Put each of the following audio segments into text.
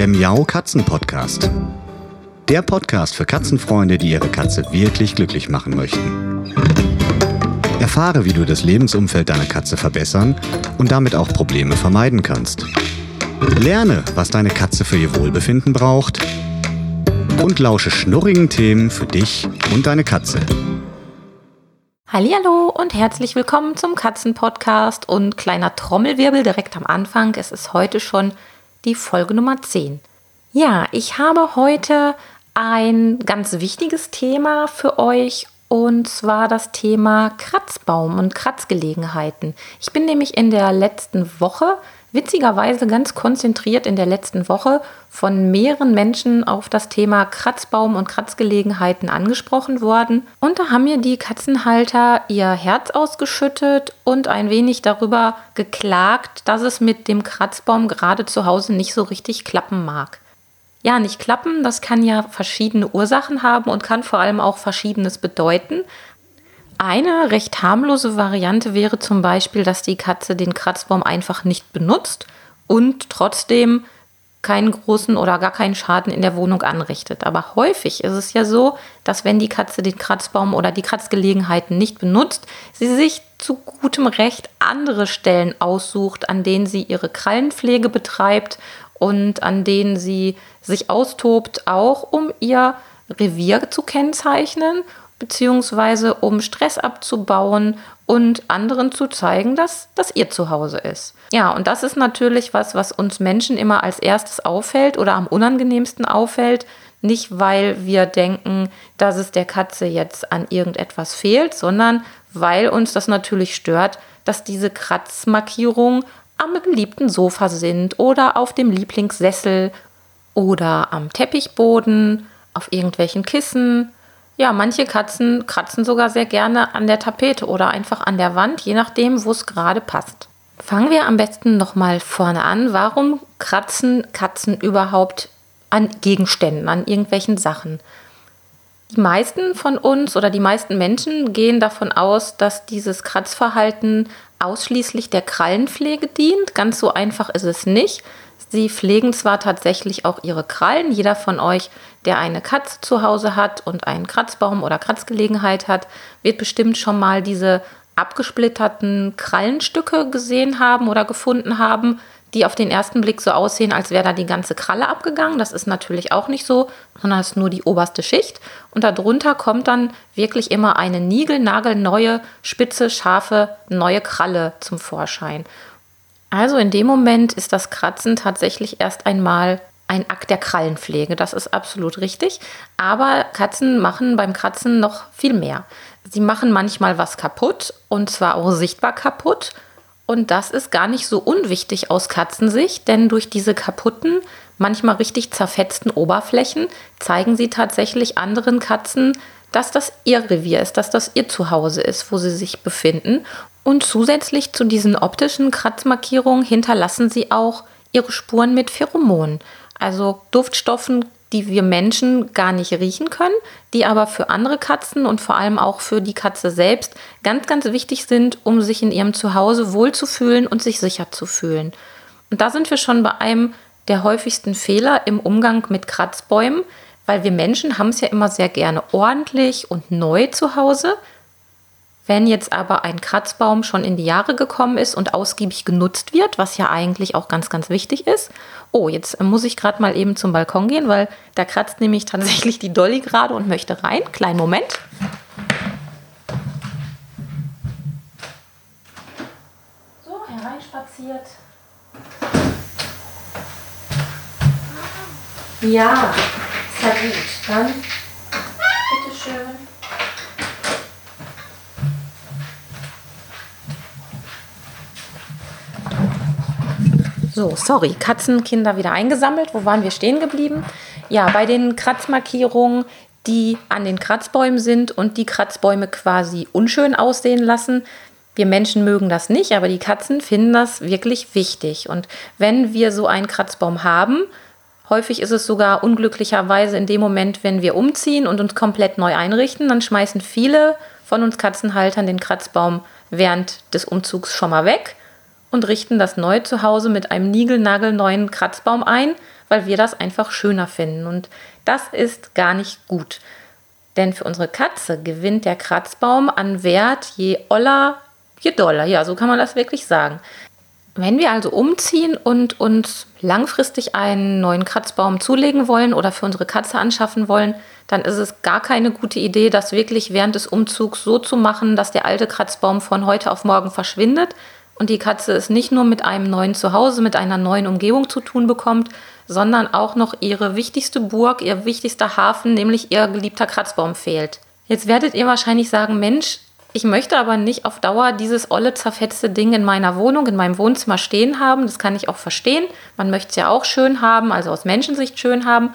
der Miau Katzen Podcast. Der Podcast für Katzenfreunde, die ihre Katze wirklich glücklich machen möchten. Erfahre, wie du das Lebensumfeld deiner Katze verbessern und damit auch Probleme vermeiden kannst. Lerne, was deine Katze für ihr Wohlbefinden braucht und lausche schnurrigen Themen für dich und deine Katze. Hallo und herzlich willkommen zum Katzenpodcast und kleiner Trommelwirbel direkt am Anfang. Es ist heute schon die Folge Nummer 10. Ja, ich habe heute ein ganz wichtiges Thema für euch und zwar das Thema Kratzbaum und Kratzgelegenheiten. Ich bin nämlich in der letzten Woche witzigerweise ganz konzentriert in der letzten Woche von mehreren Menschen auf das Thema Kratzbaum und Kratzgelegenheiten angesprochen worden. Und da haben mir die Katzenhalter ihr Herz ausgeschüttet und ein wenig darüber geklagt, dass es mit dem Kratzbaum gerade zu Hause nicht so richtig klappen mag. Ja, nicht klappen, das kann ja verschiedene Ursachen haben und kann vor allem auch verschiedenes bedeuten. Eine recht harmlose Variante wäre zum Beispiel, dass die Katze den Kratzbaum einfach nicht benutzt und trotzdem keinen großen oder gar keinen Schaden in der Wohnung anrichtet. Aber häufig ist es ja so, dass wenn die Katze den Kratzbaum oder die Kratzgelegenheiten nicht benutzt, sie sich zu gutem Recht andere Stellen aussucht, an denen sie ihre Krallenpflege betreibt und an denen sie sich austobt, auch um ihr Revier zu kennzeichnen beziehungsweise um Stress abzubauen und anderen zu zeigen, dass das ihr Zuhause ist. Ja, und das ist natürlich was, was uns Menschen immer als erstes auffällt oder am unangenehmsten auffällt. Nicht, weil wir denken, dass es der Katze jetzt an irgendetwas fehlt, sondern weil uns das natürlich stört, dass diese Kratzmarkierungen am geliebten Sofa sind oder auf dem Lieblingssessel oder am Teppichboden, auf irgendwelchen Kissen ja, manche Katzen kratzen sogar sehr gerne an der Tapete oder einfach an der Wand, je nachdem, wo es gerade passt. Fangen wir am besten nochmal vorne an. Warum kratzen Katzen überhaupt an Gegenständen, an irgendwelchen Sachen? Die meisten von uns oder die meisten Menschen gehen davon aus, dass dieses Kratzverhalten ausschließlich der Krallenpflege dient. Ganz so einfach ist es nicht. Sie pflegen zwar tatsächlich auch ihre Krallen. Jeder von euch, der eine Katze zu Hause hat und einen Kratzbaum oder Kratzgelegenheit hat, wird bestimmt schon mal diese abgesplitterten Krallenstücke gesehen haben oder gefunden haben, die auf den ersten Blick so aussehen, als wäre da die ganze Kralle abgegangen. Das ist natürlich auch nicht so, sondern es ist nur die oberste Schicht. Und darunter kommt dann wirklich immer eine niegelnagelneue, spitze, scharfe, neue Kralle zum Vorschein. Also in dem Moment ist das Kratzen tatsächlich erst einmal ein Akt der Krallenpflege. Das ist absolut richtig. Aber Katzen machen beim Kratzen noch viel mehr. Sie machen manchmal was kaputt und zwar auch sichtbar kaputt. Und das ist gar nicht so unwichtig aus Katzensicht, denn durch diese kaputten, manchmal richtig zerfetzten Oberflächen zeigen sie tatsächlich anderen Katzen, dass das ihr Revier ist, dass das ihr Zuhause ist, wo sie sich befinden. Und zusätzlich zu diesen optischen Kratzmarkierungen hinterlassen sie auch ihre Spuren mit Pheromonen, also Duftstoffen, die wir Menschen gar nicht riechen können, die aber für andere Katzen und vor allem auch für die Katze selbst ganz, ganz wichtig sind, um sich in ihrem Zuhause wohlzufühlen und sich sicher zu fühlen. Und da sind wir schon bei einem der häufigsten Fehler im Umgang mit Kratzbäumen, weil wir Menschen haben es ja immer sehr gerne ordentlich und neu zu Hause. Wenn jetzt aber ein Kratzbaum schon in die Jahre gekommen ist und ausgiebig genutzt wird, was ja eigentlich auch ganz, ganz wichtig ist. Oh, jetzt muss ich gerade mal eben zum Balkon gehen, weil da kratzt nämlich tatsächlich die Dolly gerade und möchte rein. Kleinen Moment. So, hereinspaziert. Ja, ja gut. Dann, bitteschön. So, sorry, Katzenkinder wieder eingesammelt. Wo waren wir stehen geblieben? Ja, bei den Kratzmarkierungen, die an den Kratzbäumen sind und die Kratzbäume quasi unschön aussehen lassen. Wir Menschen mögen das nicht, aber die Katzen finden das wirklich wichtig. Und wenn wir so einen Kratzbaum haben, häufig ist es sogar unglücklicherweise in dem Moment, wenn wir umziehen und uns komplett neu einrichten, dann schmeißen viele von uns Katzenhaltern den Kratzbaum während des Umzugs schon mal weg und richten das neue Zuhause mit einem niegelnagelneuen Kratzbaum ein, weil wir das einfach schöner finden. Und das ist gar nicht gut. Denn für unsere Katze gewinnt der Kratzbaum an Wert je oller, je doller. Ja, so kann man das wirklich sagen. Wenn wir also umziehen und uns langfristig einen neuen Kratzbaum zulegen wollen oder für unsere Katze anschaffen wollen, dann ist es gar keine gute Idee, das wirklich während des Umzugs so zu machen, dass der alte Kratzbaum von heute auf morgen verschwindet und die Katze es nicht nur mit einem neuen Zuhause, mit einer neuen Umgebung zu tun bekommt, sondern auch noch ihre wichtigste Burg, ihr wichtigster Hafen, nämlich ihr geliebter Kratzbaum fehlt. Jetzt werdet ihr wahrscheinlich sagen, Mensch, ich möchte aber nicht auf Dauer dieses olle, zerfetzte Ding in meiner Wohnung, in meinem Wohnzimmer stehen haben. Das kann ich auch verstehen. Man möchte es ja auch schön haben, also aus Menschensicht schön haben.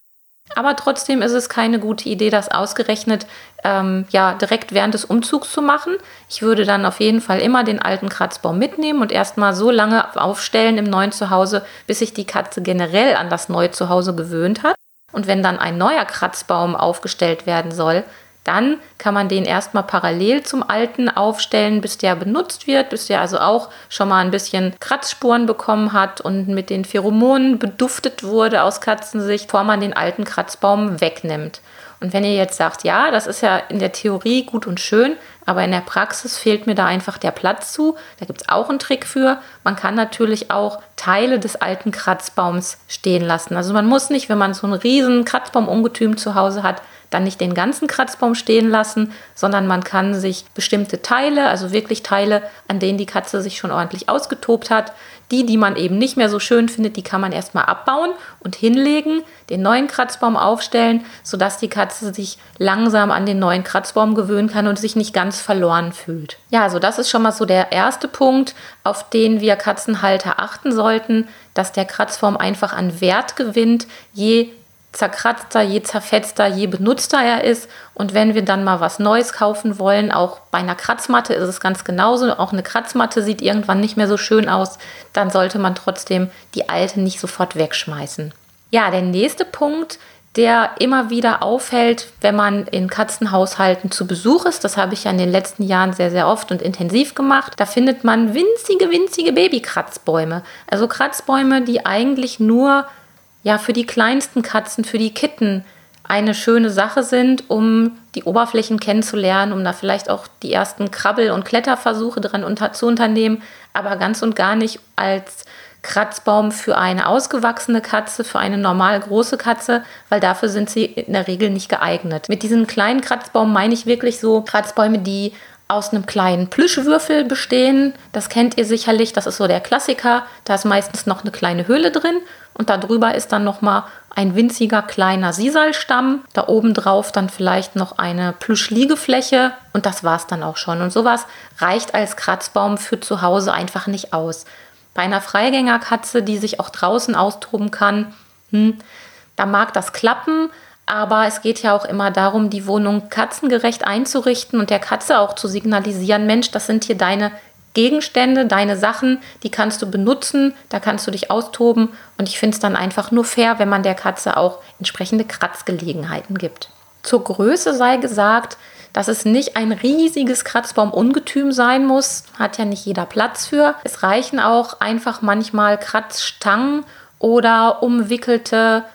Aber trotzdem ist es keine gute Idee, das ausgerechnet ähm, ja, direkt während des Umzugs zu machen. Ich würde dann auf jeden Fall immer den alten Kratzbaum mitnehmen und erstmal so lange aufstellen im neuen Zuhause, bis sich die Katze generell an das neue Zuhause gewöhnt hat. Und wenn dann ein neuer Kratzbaum aufgestellt werden soll, dann kann man den erstmal parallel zum alten aufstellen, bis der benutzt wird, bis der also auch schon mal ein bisschen Kratzspuren bekommen hat und mit den Pheromonen beduftet wurde aus Katzensicht, bevor man den alten Kratzbaum wegnimmt. Und wenn ihr jetzt sagt, ja, das ist ja in der Theorie gut und schön, aber in der Praxis fehlt mir da einfach der Platz zu, da gibt es auch einen Trick für. Man kann natürlich auch Teile des alten Kratzbaums stehen lassen. Also man muss nicht, wenn man so einen riesen Kratzbaumungetüm zu Hause hat, dann nicht den ganzen Kratzbaum stehen lassen, sondern man kann sich bestimmte Teile, also wirklich Teile, an denen die Katze sich schon ordentlich ausgetobt hat, die, die man eben nicht mehr so schön findet, die kann man erstmal abbauen und hinlegen, den neuen Kratzbaum aufstellen, sodass die Katze sich langsam an den neuen Kratzbaum gewöhnen kann und sich nicht ganz verloren fühlt. Ja, also das ist schon mal so der erste Punkt, auf den wir Katzenhalter achten sollten, dass der Kratzbaum einfach an Wert gewinnt, je zerkratzter, je zerfetzter, je benutzter er ist. Und wenn wir dann mal was Neues kaufen wollen, auch bei einer Kratzmatte ist es ganz genauso. Auch eine Kratzmatte sieht irgendwann nicht mehr so schön aus. Dann sollte man trotzdem die alte nicht sofort wegschmeißen. Ja, der nächste Punkt, der immer wieder auffällt, wenn man in Katzenhaushalten zu Besuch ist. Das habe ich ja in den letzten Jahren sehr, sehr oft und intensiv gemacht. Da findet man winzige, winzige Babykratzbäume. Also Kratzbäume, die eigentlich nur ja für die kleinsten Katzen, für die Kitten eine schöne Sache sind, um die Oberflächen kennenzulernen, um da vielleicht auch die ersten Krabbel- und Kletterversuche dran unter zu unternehmen, aber ganz und gar nicht als Kratzbaum für eine ausgewachsene Katze, für eine normal große Katze, weil dafür sind sie in der Regel nicht geeignet. Mit diesem kleinen Kratzbaum meine ich wirklich so Kratzbäume, die aus einem kleinen Plüschwürfel bestehen. Das kennt ihr sicherlich, das ist so der Klassiker. Da ist meistens noch eine kleine Höhle drin und darüber ist dann noch mal ein winziger kleiner Sisalstamm. Da oben drauf dann vielleicht noch eine Plüschliegefläche und das war es dann auch schon. Und sowas reicht als Kratzbaum für zu Hause einfach nicht aus. Bei einer Freigängerkatze, die sich auch draußen austoben kann, hm, da mag das klappen, aber es geht ja auch immer darum, die Wohnung katzengerecht einzurichten und der Katze auch zu signalisieren, Mensch, das sind hier deine Gegenstände, deine Sachen, die kannst du benutzen, da kannst du dich austoben. Und ich finde es dann einfach nur fair, wenn man der Katze auch entsprechende Kratzgelegenheiten gibt. Zur Größe sei gesagt, dass es nicht ein riesiges Kratzbaumungetüm sein muss, hat ja nicht jeder Platz für. Es reichen auch einfach manchmal Kratzstangen oder umwickelte,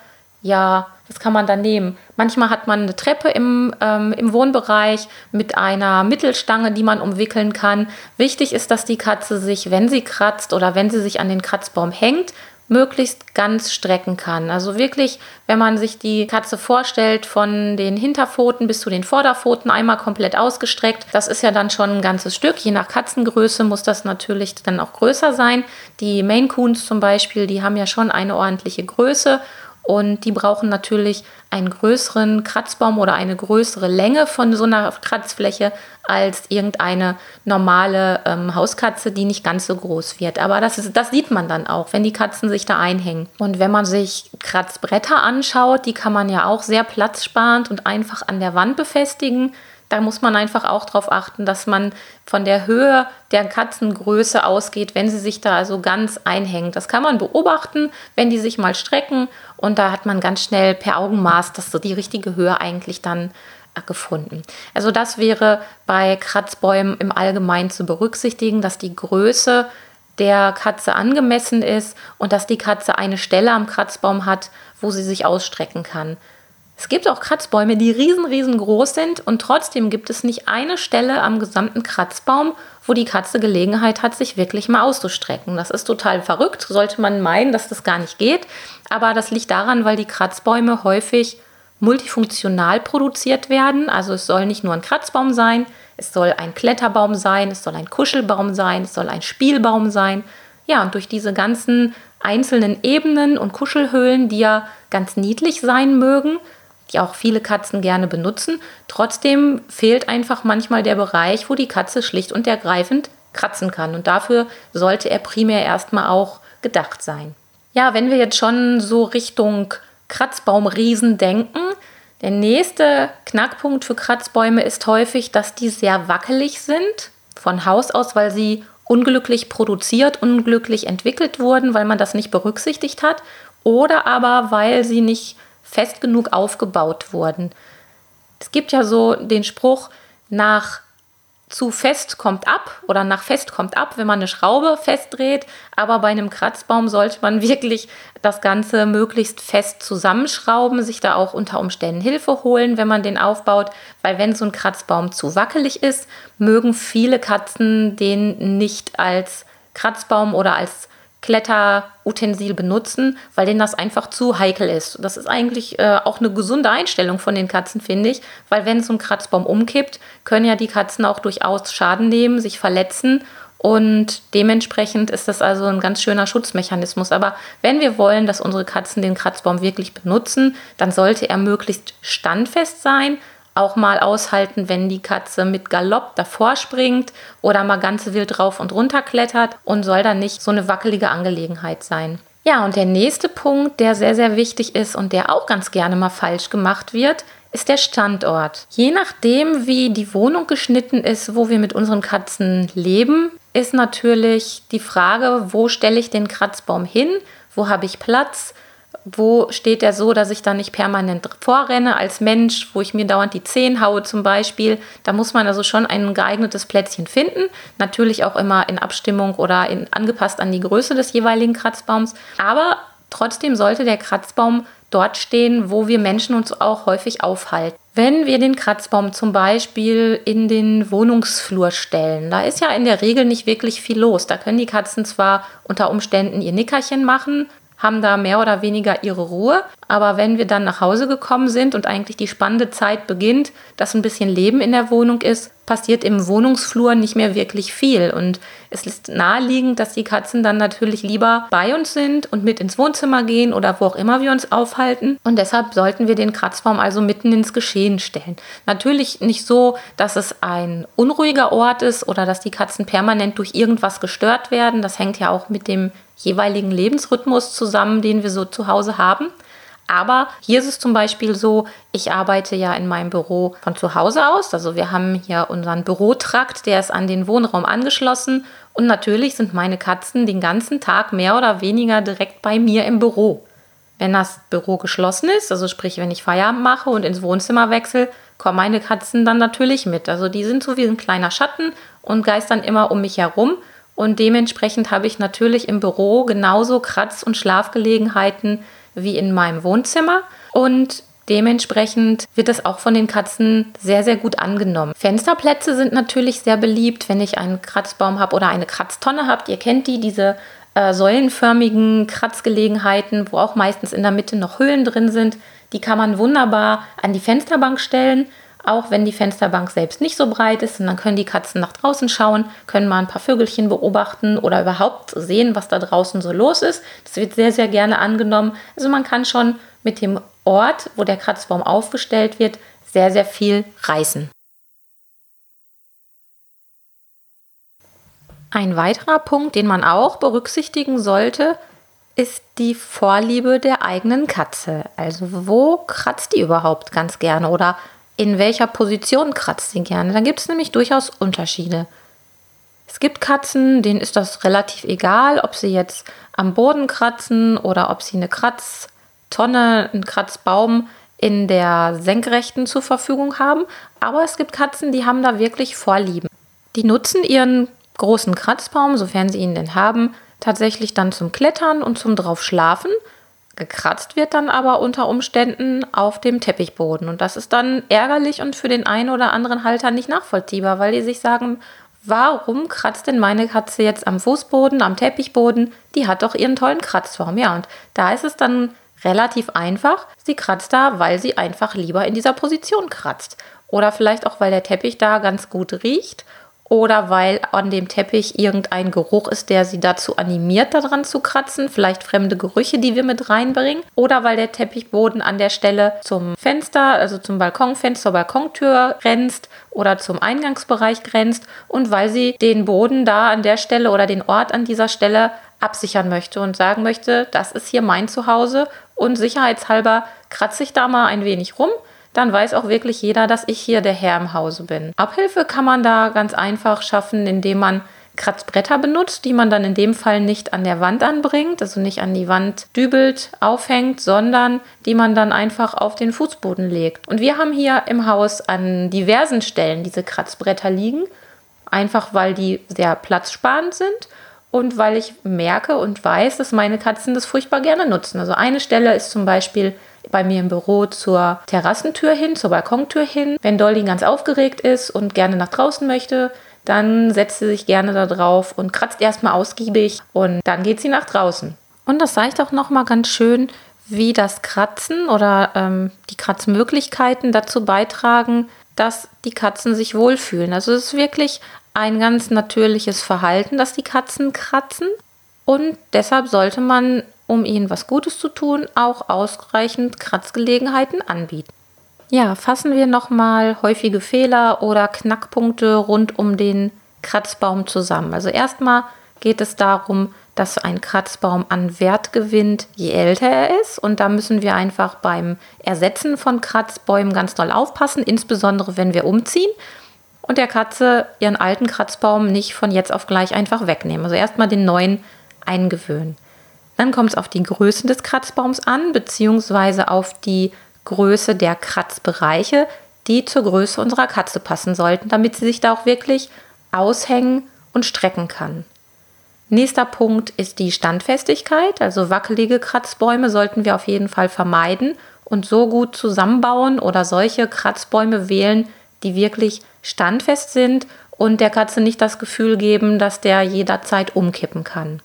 ja, das kann man dann nehmen. Manchmal hat man eine Treppe im, ähm, im Wohnbereich mit einer Mittelstange, die man umwickeln kann. Wichtig ist, dass die Katze sich, wenn sie kratzt oder wenn sie sich an den Kratzbaum hängt, möglichst ganz strecken kann. Also wirklich, wenn man sich die Katze vorstellt, von den Hinterpfoten bis zu den Vorderpfoten einmal komplett ausgestreckt. Das ist ja dann schon ein ganzes Stück. Je nach Katzengröße muss das natürlich dann auch größer sein. Die Maine Coons zum Beispiel, die haben ja schon eine ordentliche Größe und die brauchen natürlich einen größeren Kratzbaum oder eine größere Länge von so einer Kratzfläche als irgendeine normale ähm, Hauskatze, die nicht ganz so groß wird. Aber das, ist, das sieht man dann auch, wenn die Katzen sich da einhängen. Und wenn man sich Kratzbretter anschaut, die kann man ja auch sehr platzsparend und einfach an der Wand befestigen da muss man einfach auch darauf achten, dass man von der Höhe der Katzengröße ausgeht, wenn sie sich da also ganz einhängen. Das kann man beobachten, wenn die sich mal strecken und da hat man ganz schnell per Augenmaß das so die richtige Höhe eigentlich dann äh, gefunden. Also das wäre bei Kratzbäumen im Allgemeinen zu berücksichtigen, dass die Größe der Katze angemessen ist und dass die Katze eine Stelle am Kratzbaum hat, wo sie sich ausstrecken kann. Es gibt auch Kratzbäume, die riesen, riesengroß sind und trotzdem gibt es nicht eine Stelle am gesamten Kratzbaum, wo die Katze Gelegenheit hat, sich wirklich mal auszustrecken. Das ist total verrückt, sollte man meinen, dass das gar nicht geht. Aber das liegt daran, weil die Kratzbäume häufig multifunktional produziert werden. Also es soll nicht nur ein Kratzbaum sein, es soll ein Kletterbaum sein, es soll ein Kuschelbaum sein, es soll ein Spielbaum sein. Ja, und durch diese ganzen einzelnen Ebenen und Kuschelhöhlen, die ja ganz niedlich sein mögen, die auch viele Katzen gerne benutzen. Trotzdem fehlt einfach manchmal der Bereich, wo die Katze schlicht und ergreifend kratzen kann. Und dafür sollte er primär erstmal auch gedacht sein. Ja, wenn wir jetzt schon so Richtung Kratzbaumriesen denken, der nächste Knackpunkt für Kratzbäume ist häufig, dass die sehr wackelig sind von Haus aus, weil sie unglücklich produziert, unglücklich entwickelt wurden, weil man das nicht berücksichtigt hat oder aber weil sie nicht fest genug aufgebaut wurden. Es gibt ja so den Spruch, nach zu fest kommt ab oder nach fest kommt ab, wenn man eine Schraube festdreht. Aber bei einem Kratzbaum sollte man wirklich das Ganze möglichst fest zusammenschrauben, sich da auch unter Umständen Hilfe holen, wenn man den aufbaut. Weil wenn so ein Kratzbaum zu wackelig ist, mögen viele Katzen den nicht als Kratzbaum oder als Kletterutensil benutzen, weil denen das einfach zu heikel ist. Das ist eigentlich äh, auch eine gesunde Einstellung von den Katzen, finde ich, weil wenn so ein Kratzbaum umkippt, können ja die Katzen auch durchaus Schaden nehmen, sich verletzen und dementsprechend ist das also ein ganz schöner Schutzmechanismus. Aber wenn wir wollen, dass unsere Katzen den Kratzbaum wirklich benutzen, dann sollte er möglichst standfest sein, auch mal aushalten, wenn die Katze mit Galopp davor springt oder mal ganz wild drauf und runter klettert und soll dann nicht so eine wackelige Angelegenheit sein. Ja, und der nächste Punkt, der sehr, sehr wichtig ist und der auch ganz gerne mal falsch gemacht wird, ist der Standort. Je nachdem, wie die Wohnung geschnitten ist, wo wir mit unseren Katzen leben, ist natürlich die Frage, wo stelle ich den Kratzbaum hin, wo habe ich Platz, wo steht er so, dass ich da nicht permanent vorrenne als Mensch, wo ich mir dauernd die Zehen haue zum Beispiel. Da muss man also schon ein geeignetes Plätzchen finden. Natürlich auch immer in Abstimmung oder in, angepasst an die Größe des jeweiligen Kratzbaums. Aber trotzdem sollte der Kratzbaum dort stehen, wo wir Menschen uns auch häufig aufhalten. Wenn wir den Kratzbaum zum Beispiel in den Wohnungsflur stellen, da ist ja in der Regel nicht wirklich viel los. Da können die Katzen zwar unter Umständen ihr Nickerchen machen, haben da mehr oder weniger ihre Ruhe. Aber wenn wir dann nach Hause gekommen sind und eigentlich die spannende Zeit beginnt, dass ein bisschen Leben in der Wohnung ist, passiert im Wohnungsflur nicht mehr wirklich viel. Und es ist naheliegend, dass die Katzen dann natürlich lieber bei uns sind und mit ins Wohnzimmer gehen oder wo auch immer wir uns aufhalten. Und deshalb sollten wir den Kratzbaum also mitten ins Geschehen stellen. Natürlich nicht so, dass es ein unruhiger Ort ist oder dass die Katzen permanent durch irgendwas gestört werden. Das hängt ja auch mit dem jeweiligen Lebensrhythmus zusammen, den wir so zu Hause haben. Aber hier ist es zum Beispiel so, ich arbeite ja in meinem Büro von zu Hause aus. Also wir haben hier unseren Bürotrakt, der ist an den Wohnraum angeschlossen. Und natürlich sind meine Katzen den ganzen Tag mehr oder weniger direkt bei mir im Büro. Wenn das Büro geschlossen ist, also sprich, wenn ich Feierabend mache und ins Wohnzimmer wechsle, kommen meine Katzen dann natürlich mit. Also die sind so wie ein kleiner Schatten und geistern immer um mich herum. Und dementsprechend habe ich natürlich im Büro genauso Kratz- und Schlafgelegenheiten wie in meinem Wohnzimmer. Und dementsprechend wird das auch von den Katzen sehr, sehr gut angenommen. Fensterplätze sind natürlich sehr beliebt, wenn ich einen Kratzbaum habe oder eine Kratztonne habt. Ihr kennt die, diese äh, säulenförmigen Kratzgelegenheiten, wo auch meistens in der Mitte noch Höhlen drin sind. Die kann man wunderbar an die Fensterbank stellen auch wenn die Fensterbank selbst nicht so breit ist. Und dann können die Katzen nach draußen schauen, können mal ein paar Vögelchen beobachten oder überhaupt sehen, was da draußen so los ist. Das wird sehr, sehr gerne angenommen. Also man kann schon mit dem Ort, wo der Kratzbaum aufgestellt wird, sehr, sehr viel reißen. Ein weiterer Punkt, den man auch berücksichtigen sollte, ist die Vorliebe der eigenen Katze. Also wo kratzt die überhaupt ganz gerne oder in welcher Position kratzt sie gerne. Dann gibt es nämlich durchaus Unterschiede. Es gibt Katzen, denen ist das relativ egal, ob sie jetzt am Boden kratzen oder ob sie eine Kratztonne, einen Kratzbaum in der Senkrechten zur Verfügung haben. Aber es gibt Katzen, die haben da wirklich Vorlieben. Die nutzen ihren großen Kratzbaum, sofern sie ihn denn haben, tatsächlich dann zum Klettern und zum drauf schlafen. Gekratzt wird dann aber unter Umständen auf dem Teppichboden. Und das ist dann ärgerlich und für den einen oder anderen Halter nicht nachvollziehbar, weil die sich sagen, warum kratzt denn meine Katze jetzt am Fußboden, am Teppichboden? Die hat doch ihren tollen Kratzform. Ja, und da ist es dann relativ einfach. Sie kratzt da, weil sie einfach lieber in dieser Position kratzt. Oder vielleicht auch, weil der Teppich da ganz gut riecht oder weil an dem Teppich irgendein Geruch ist, der sie dazu animiert, daran zu kratzen, vielleicht fremde Gerüche, die wir mit reinbringen, oder weil der Teppichboden an der Stelle zum Fenster, also zum Balkonfenster, Balkontür grenzt oder zum Eingangsbereich grenzt und weil sie den Boden da an der Stelle oder den Ort an dieser Stelle absichern möchte und sagen möchte, das ist hier mein Zuhause und sicherheitshalber kratze ich da mal ein wenig rum dann weiß auch wirklich jeder, dass ich hier der Herr im Hause bin. Abhilfe kann man da ganz einfach schaffen, indem man Kratzbretter benutzt, die man dann in dem Fall nicht an der Wand anbringt, also nicht an die Wand dübelt, aufhängt, sondern die man dann einfach auf den Fußboden legt. Und wir haben hier im Haus an diversen Stellen diese Kratzbretter liegen, einfach weil die sehr platzsparend sind und weil ich merke und weiß, dass meine Katzen das furchtbar gerne nutzen. Also eine Stelle ist zum Beispiel bei mir im Büro zur Terrassentür hin, zur Balkontür hin. Wenn Dolly ganz aufgeregt ist und gerne nach draußen möchte, dann setzt sie sich gerne da drauf und kratzt erstmal ausgiebig und dann geht sie nach draußen. Und das zeigt auch nochmal ganz schön, wie das Kratzen oder ähm, die Kratzmöglichkeiten dazu beitragen, dass die Katzen sich wohlfühlen. Also es ist wirklich ein ganz natürliches Verhalten, dass die Katzen kratzen. Und deshalb sollte man um ihnen was Gutes zu tun, auch ausreichend Kratzgelegenheiten anbieten. Ja, fassen wir nochmal häufige Fehler oder Knackpunkte rund um den Kratzbaum zusammen. Also erstmal geht es darum, dass ein Kratzbaum an Wert gewinnt, je älter er ist. Und da müssen wir einfach beim Ersetzen von Kratzbäumen ganz doll aufpassen, insbesondere wenn wir umziehen und der Katze ihren alten Kratzbaum nicht von jetzt auf gleich einfach wegnehmen. Also erstmal den neuen eingewöhnen. Dann kommt es auf die Größe des Kratzbaums an, beziehungsweise auf die Größe der Kratzbereiche, die zur Größe unserer Katze passen sollten, damit sie sich da auch wirklich aushängen und strecken kann. Nächster Punkt ist die Standfestigkeit. Also wackelige Kratzbäume sollten wir auf jeden Fall vermeiden und so gut zusammenbauen oder solche Kratzbäume wählen, die wirklich standfest sind und der Katze nicht das Gefühl geben, dass der jederzeit umkippen kann.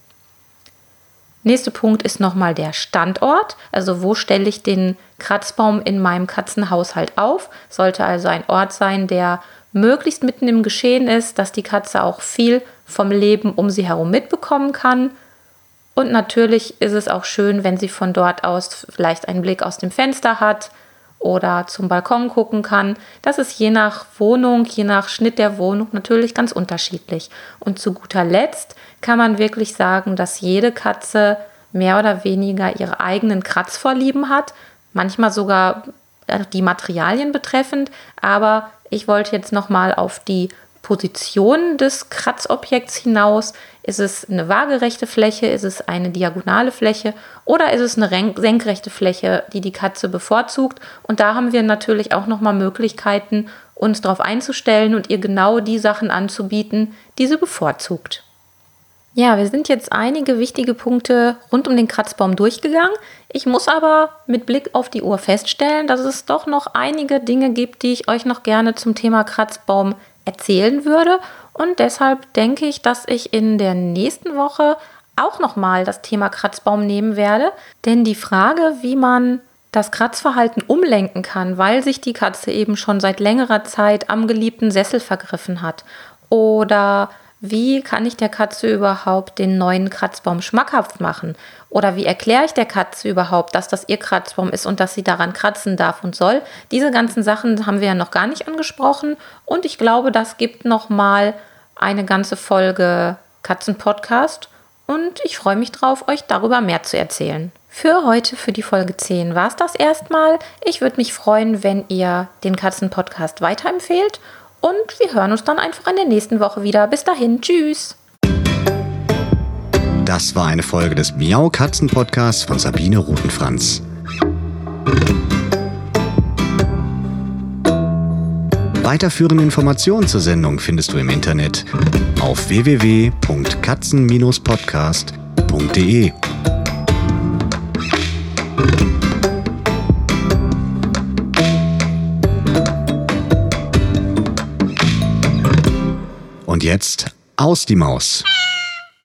Nächster Punkt ist nochmal der Standort. Also wo stelle ich den Kratzbaum in meinem Katzenhaushalt auf? Sollte also ein Ort sein, der möglichst mitten im Geschehen ist, dass die Katze auch viel vom Leben um sie herum mitbekommen kann. Und natürlich ist es auch schön, wenn sie von dort aus vielleicht einen Blick aus dem Fenster hat oder zum Balkon gucken kann. Das ist je nach Wohnung, je nach Schnitt der Wohnung natürlich ganz unterschiedlich. Und zu guter Letzt kann man wirklich sagen, dass jede Katze mehr oder weniger ihre eigenen Kratzvorlieben hat, manchmal sogar äh, die Materialien betreffend, aber ich wollte jetzt noch mal auf die Position des Kratzobjekts hinaus. Ist es eine waagerechte Fläche? Ist es eine diagonale Fläche? Oder ist es eine senkrechte Fläche, die die Katze bevorzugt? Und da haben wir natürlich auch nochmal Möglichkeiten, uns darauf einzustellen und ihr genau die Sachen anzubieten, die sie bevorzugt. Ja, wir sind jetzt einige wichtige Punkte rund um den Kratzbaum durchgegangen. Ich muss aber mit Blick auf die Uhr feststellen, dass es doch noch einige Dinge gibt, die ich euch noch gerne zum Thema Kratzbaum erzählen würde. Und deshalb denke ich, dass ich in der nächsten Woche auch nochmal das Thema Kratzbaum nehmen werde. Denn die Frage, wie man das Kratzverhalten umlenken kann, weil sich die Katze eben schon seit längerer Zeit am geliebten Sessel vergriffen hat oder wie kann ich der Katze überhaupt den neuen Kratzbaum schmackhaft machen? Oder wie erkläre ich der Katze überhaupt, dass das ihr Kratzbaum ist und dass sie daran kratzen darf und soll? Diese ganzen Sachen haben wir ja noch gar nicht angesprochen und ich glaube, das gibt noch mal eine ganze Folge Katzenpodcast und ich freue mich drauf, euch darüber mehr zu erzählen. Für heute, für die Folge 10 war es das erstmal. Ich würde mich freuen, wenn ihr den Katzenpodcast weiterempfehlt und wir hören uns dann einfach in der nächsten Woche wieder. Bis dahin, tschüss. Das war eine Folge des Miau Katzen Podcasts von Sabine Rutenfranz. Weiterführende Informationen zur Sendung findest du im Internet auf www.katzen-podcast.de. jetzt aus die Maus.